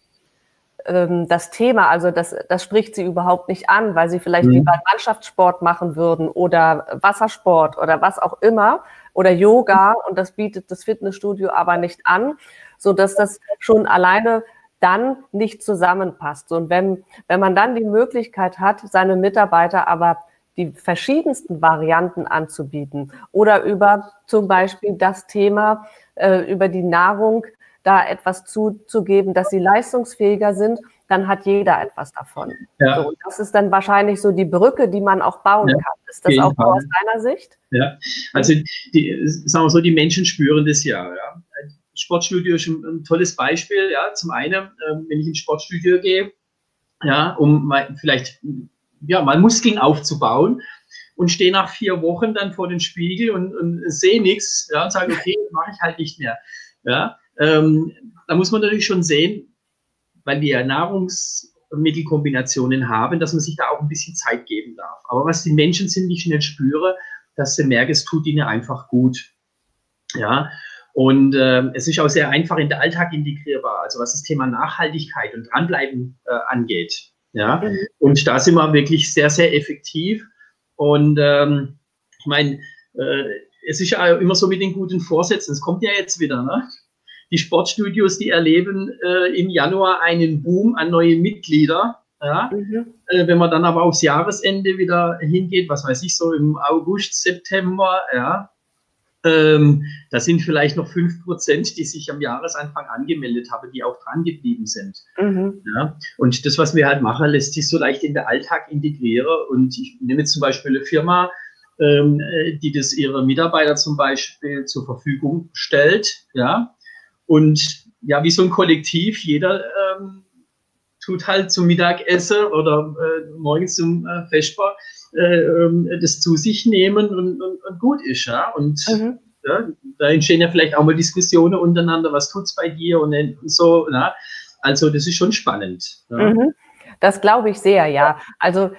ähm, das Thema, also das, das spricht sie überhaupt nicht an, weil sie vielleicht mhm. lieber Mannschaftssport machen würden oder Wassersport oder was auch immer oder Yoga und das bietet das Fitnessstudio aber nicht an, so dass das schon alleine dann nicht zusammenpasst. Und wenn, wenn man dann die Möglichkeit hat, seine Mitarbeiter aber die verschiedensten Varianten anzubieten oder über zum Beispiel das Thema, äh, über die Nahrung da etwas zuzugeben, dass sie leistungsfähiger sind, dann hat jeder etwas davon. Ja. So, und das ist dann wahrscheinlich so die Brücke, die man auch bauen ja, kann. Ist das auch aus deiner Sicht? Ja, also die, sagen wir so, die Menschen spüren das ja. ja. Sportstudio ist ein, ein, tolles Beispiel. Ja, zum einen, äh, wenn ich ins Sportstudio gehe, ja, um mal, vielleicht ja, mal Muskeln aufzubauen und stehe nach vier Wochen dann vor dem Spiegel und, und sehe nichts ja, und sage, okay, mache ich halt nicht mehr. Ja, ähm, da muss man natürlich schon sehen, weil wir Nahrungsmittelkombinationen haben, dass man sich da auch ein bisschen Zeit geben darf. Aber was die Menschen ziemlich schnell spüre, dass sie merken, es tut ihnen einfach gut. Ja, und äh, es ist auch sehr einfach in den Alltag integrierbar, also was das Thema Nachhaltigkeit und Dranbleiben äh, angeht. Ja, mhm. und da sind wir wirklich sehr, sehr effektiv. Und ähm, ich meine, äh, es ist ja immer so mit den guten Vorsätzen. Es kommt ja jetzt wieder, ne? Die Sportstudios, die erleben äh, im Januar einen Boom an neue Mitglieder. Ja? Mhm. Äh, wenn man dann aber aufs Jahresende wieder hingeht, was weiß ich, so im August, September, ja, ähm, da sind vielleicht noch fünf Prozent, die sich am Jahresanfang angemeldet haben, die auch dran geblieben sind. Mhm. Ja? Und das, was wir halt machen, lässt sich so leicht in den Alltag integrieren. Und ich nehme jetzt zum Beispiel eine Firma, ähm, die das ihre Mitarbeiter zum Beispiel zur Verfügung stellt. Ja? Und ja, wie so ein Kollektiv, jeder ähm, tut halt zum Mittagessen oder äh, morgens zum äh, Vesper äh, ähm, das zu sich nehmen und, und, und gut ist. Ja? Und mhm. ja, da entstehen ja vielleicht auch mal Diskussionen untereinander, was tut es bei dir und, und so. Ja? Also das ist schon spannend. Ja? Mhm. Das glaube ich sehr, ja. Also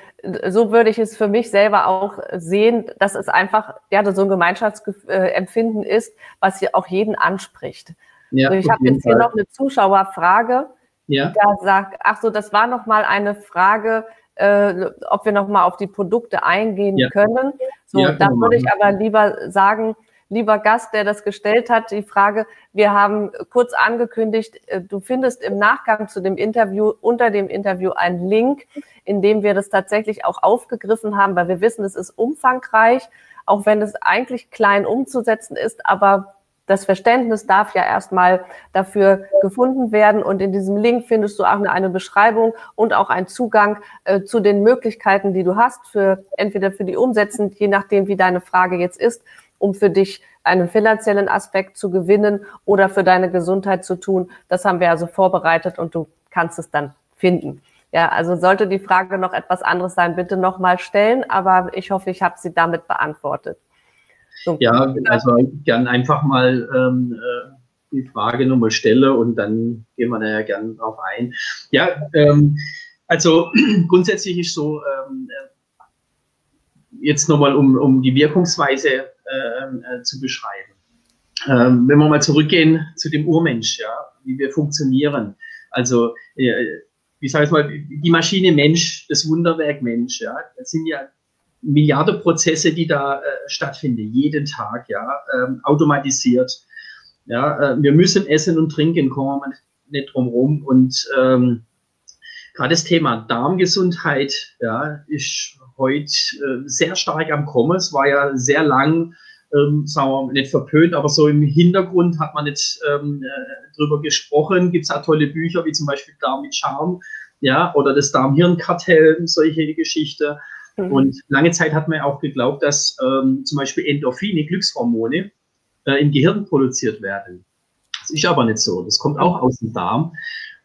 so würde ich es für mich selber auch sehen, dass es einfach ja so ein Gemeinschaftsempfinden ist, was auch jeden anspricht. Ja, also ich habe jetzt hier Fall. noch eine Zuschauerfrage. Ja. Da sagt, ach so, das war noch mal eine Frage, äh, ob wir noch mal auf die Produkte eingehen ja. können. So, ja, da würde ich aber lieber sagen, lieber Gast, der das gestellt hat, die Frage, wir haben kurz angekündigt, äh, du findest im Nachgang zu dem Interview, unter dem Interview einen Link, in dem wir das tatsächlich auch aufgegriffen haben, weil wir wissen, es ist umfangreich, auch wenn es eigentlich klein umzusetzen ist, aber das Verständnis darf ja erstmal dafür gefunden werden. Und in diesem Link findest du auch eine, Beschreibung und auch einen Zugang äh, zu den Möglichkeiten, die du hast, für entweder für die Umsetzen, je nachdem, wie deine Frage jetzt ist, um für dich einen finanziellen Aspekt zu gewinnen oder für deine Gesundheit zu tun. Das haben wir also vorbereitet und du kannst es dann finden. Ja, also sollte die Frage noch etwas anderes sein, bitte nochmal stellen, aber ich hoffe, ich habe sie damit beantwortet. So. Ja, also gern einfach mal ähm, äh, die Frage nochmal stelle und dann gehen wir da ja gern drauf ein. Ja, ähm, also (clears throat) grundsätzlich ist so, ähm, äh, jetzt nochmal, um, um die Wirkungsweise äh, äh, zu beschreiben. Ähm, wenn wir mal zurückgehen zu dem Urmensch, ja, wie wir funktionieren. Also, äh, wie sage ich mal, die Maschine Mensch, das Wunderwerk Mensch, ja, das sind ja Milliarden Prozesse, die da äh, stattfinden, jeden Tag, ja, ähm, automatisiert. Ja, äh, wir müssen essen und trinken, kommen wir nicht drum rum. Und ähm, gerade das Thema Darmgesundheit, ja, ist heute äh, sehr stark am Kommen. Es war ja sehr lang, ähm, sagen wir nicht verpönt, aber so im Hintergrund hat man nicht ähm, äh, drüber gesprochen. Gibt es auch tolle Bücher, wie zum Beispiel Darm mit Charme, ja, oder das Darm-Hirn-Kartell, solche Geschichten. Mhm. Und lange Zeit hat man ja auch geglaubt, dass ähm, zum Beispiel Endorphine, Glückshormone, äh, im Gehirn produziert werden. Das ist aber nicht so. Das kommt auch aus dem Darm.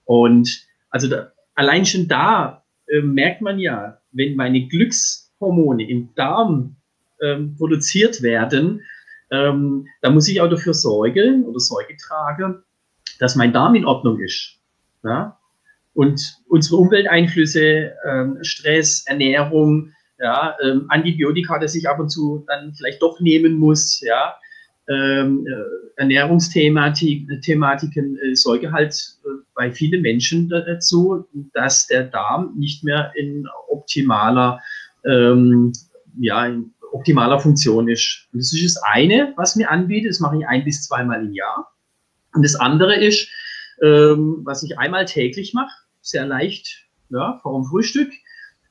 Und also da, allein schon da äh, merkt man ja, wenn meine Glückshormone im Darm ähm, produziert werden, ähm, da muss ich auch dafür sorgen oder Sorge tragen, dass mein Darm in Ordnung ist. Ja? Und unsere Umwelteinflüsse, ähm, Stress, Ernährung, ja, ähm, Antibiotika, das ich ab und zu dann vielleicht doch nehmen muss, ja, ähm, äh, Ernährungsthematiken äh, sorge halt äh, bei vielen Menschen dazu, dass der Darm nicht mehr in optimaler, ähm, ja, in optimaler Funktion ist. Und das ist das eine, was mir anbietet, das mache ich ein bis zweimal im Jahr. Und das andere ist, ähm, was ich einmal täglich mache, sehr leicht, ja, vor dem Frühstück,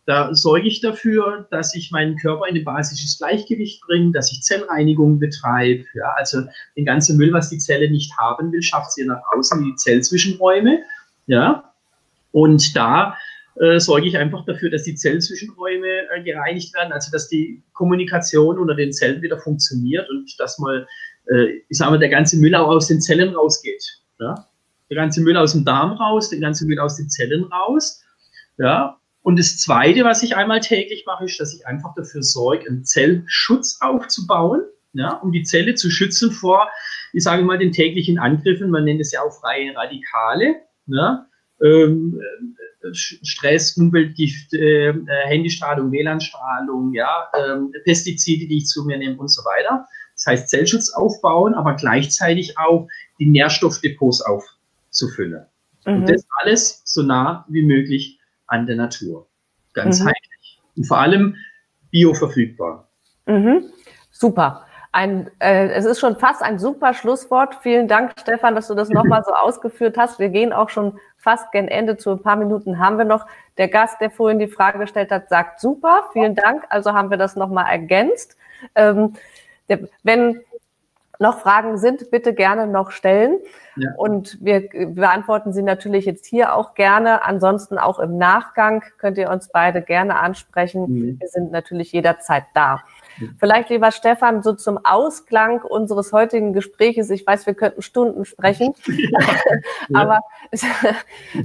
da sorge ich dafür, dass ich meinen Körper in ein basisches Gleichgewicht bringe, dass ich Zellreinigung betreibe. Ja, also den ganzen Müll, was die Zelle nicht haben will, schafft sie nach außen in die Zellzwischenräume. Ja, Und da äh, sorge ich einfach dafür, dass die Zellzwischenräume äh, gereinigt werden, also dass die Kommunikation unter den Zellen wieder funktioniert und dass mal, äh, ich sage mal, der ganze Müll auch aus den Zellen rausgeht. Ja? Der ganze Müll aus dem Darm raus, der ganze Müll aus den Zellen raus. Ja? Und das Zweite, was ich einmal täglich mache, ist, dass ich einfach dafür sorge, einen Zellschutz aufzubauen, ja, um die Zelle zu schützen vor, ich sage mal, den täglichen Angriffen. Man nennt es ja auch freie Radikale. Ja? Ähm, Stress, Umweltgift, äh, Handystrahlung, WLAN-Strahlung, ja, ähm, Pestizide, die ich zu mir nehme und so weiter. Das heißt, Zellschutz aufbauen, aber gleichzeitig auch die Nährstoffdepots aufzufüllen. Mhm. Und das alles so nah wie möglich an der Natur. Ganzheitlich. Mhm. Und vor allem bioverfügbar. Mhm. Super. Ein, äh, es ist schon fast ein super Schlusswort. Vielen Dank, Stefan, dass du das nochmal so (laughs) ausgeführt hast. Wir gehen auch schon fast gen Ende. Zu ein paar Minuten haben wir noch. Der Gast, der vorhin die Frage gestellt hat, sagt super. Vielen Dank. Also haben wir das nochmal ergänzt. Ähm, der, wenn noch Fragen sind, bitte gerne noch stellen. Ja. Und wir beantworten sie natürlich jetzt hier auch gerne. Ansonsten auch im Nachgang könnt ihr uns beide gerne ansprechen. Mhm. Wir sind natürlich jederzeit da. Vielleicht, lieber Stefan, so zum Ausklang unseres heutigen Gespräches. Ich weiß, wir könnten Stunden sprechen, (laughs) ja. (laughs) aber (laughs)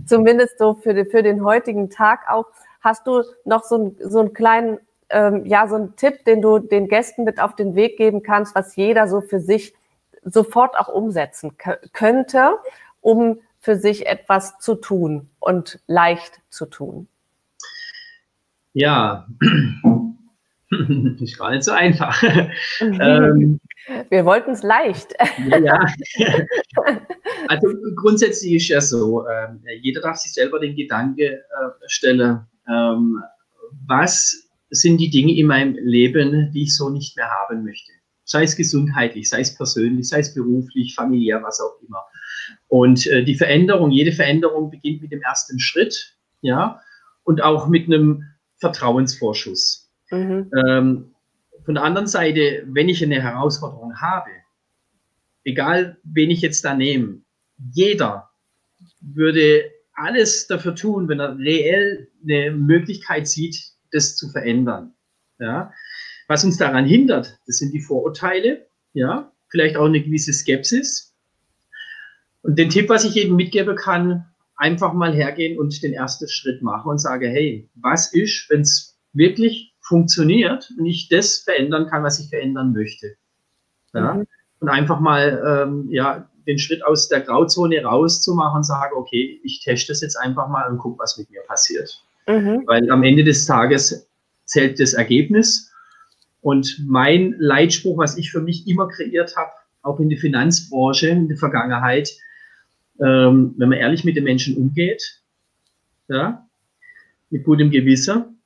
zumindest so für den, für den heutigen Tag auch. Hast du noch so, ein, so einen kleinen, ähm, ja, so einen Tipp, den du den Gästen mit auf den Weg geben kannst, was jeder so für sich sofort auch umsetzen könnte, um für sich etwas zu tun und leicht zu tun? Ja, (laughs) Ist gar nicht so einfach. ähm, Wir wollten es leicht. ja, ja. (laughs) Also grundsätzlich ist ja so, äh, jeder darf sich selber den Gedanke äh, stellen, ähm, was sind die Dinge in meinem Leben, die ich so nicht mehr haben möchte. Sei es gesundheitlich, sei es persönlich, sei es beruflich, familiär, was auch immer. Und äh, die Veränderung, jede Veränderung beginnt mit dem ersten Schritt, ja, und auch mit einem Vertrauensvorschuss. Mhm. Ähm, von der anderen Seite, wenn ich eine Herausforderung habe, egal wen ich jetzt da nehme, jeder würde alles dafür tun, wenn er reell eine Möglichkeit sieht, das zu verändern. Ja? Was uns daran hindert, das sind die Vorurteile, ja, vielleicht auch eine gewisse Skepsis. Und den Tipp, was ich jedem mitgeben kann, einfach mal hergehen und den ersten Schritt machen und sagen, hey, was ist, wenn es wirklich funktioniert und ich das verändern kann, was ich verändern möchte. Ja? Mhm. Und einfach mal ähm, ja, den Schritt aus der Grauzone rauszumachen und sagen, okay, ich teste das jetzt einfach mal und gucke, was mit mir passiert. Mhm. Weil am Ende des Tages zählt das Ergebnis. Und mein Leitspruch, was ich für mich immer kreiert habe, auch in der Finanzbranche in der Vergangenheit, ähm, wenn man ehrlich mit den Menschen umgeht, ja, mit gutem Gewissen,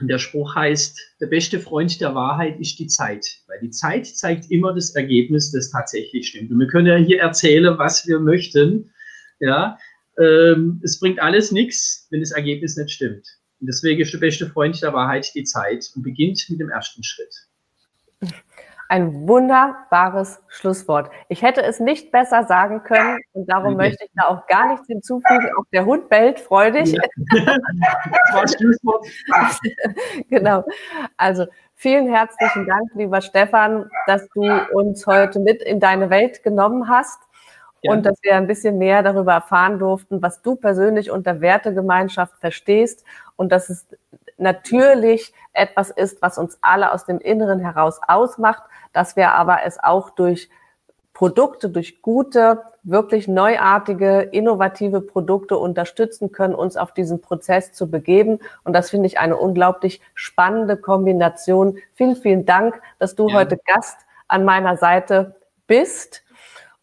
und der Spruch heißt, der beste Freund der Wahrheit ist die Zeit, weil die Zeit zeigt immer das Ergebnis, das tatsächlich stimmt. Und wir können ja hier erzählen, was wir möchten. Ja, ähm, es bringt alles nichts, wenn das Ergebnis nicht stimmt. Und deswegen ist der beste Freund der Wahrheit die Zeit und beginnt mit dem ersten Schritt. Ein wunderbares Schlusswort. Ich hätte es nicht besser sagen können und darum okay. möchte ich da auch gar nichts hinzufügen. Auch der Hund bellt freudig. Ja. (laughs) Das war Schlusswort. genau. Also vielen herzlichen Dank, lieber Stefan, dass du uns heute mit in deine Welt genommen hast. Ja. Und dass wir ein bisschen mehr darüber erfahren durften, was du persönlich unter Wertegemeinschaft verstehst und dass es natürlich etwas ist, was uns alle aus dem Inneren heraus ausmacht, dass wir aber es auch durch Produkte, durch gute, wirklich neuartige, innovative Produkte unterstützen können, uns auf diesen Prozess zu begeben. Und das finde ich eine unglaublich spannende Kombination. Vielen, vielen Dank, dass du ja. heute Gast an meiner Seite bist.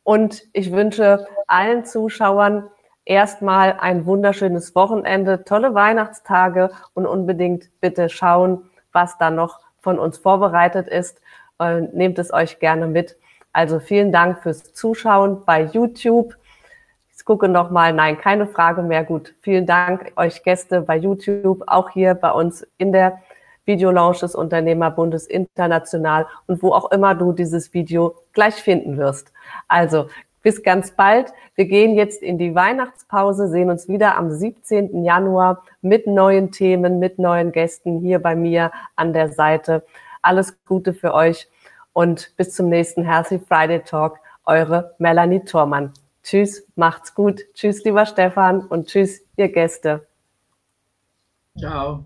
Und ich wünsche allen Zuschauern erstmal ein wunderschönes Wochenende, tolle Weihnachtstage und unbedingt bitte schauen, was da noch von uns vorbereitet ist. Äh, nehmt es euch gerne mit. Also vielen Dank fürs Zuschauen bei YouTube. Ich gucke nochmal, nein, keine Frage mehr. Gut, vielen Dank euch Gäste bei YouTube, auch hier bei uns in der Videolaunch des Unternehmerbundes international und wo auch immer du dieses Video gleich finden wirst. Also bis ganz bald. Wir gehen jetzt in die Weihnachtspause, sehen uns wieder am 17. Januar mit neuen Themen, mit neuen Gästen hier bei mir an der Seite. Alles Gute für euch und bis zum nächsten Healthy Friday Talk. Eure Melanie Thormann. Tschüss, macht's gut. Tschüss, lieber Stefan und tschüss, ihr Gäste. Ciao.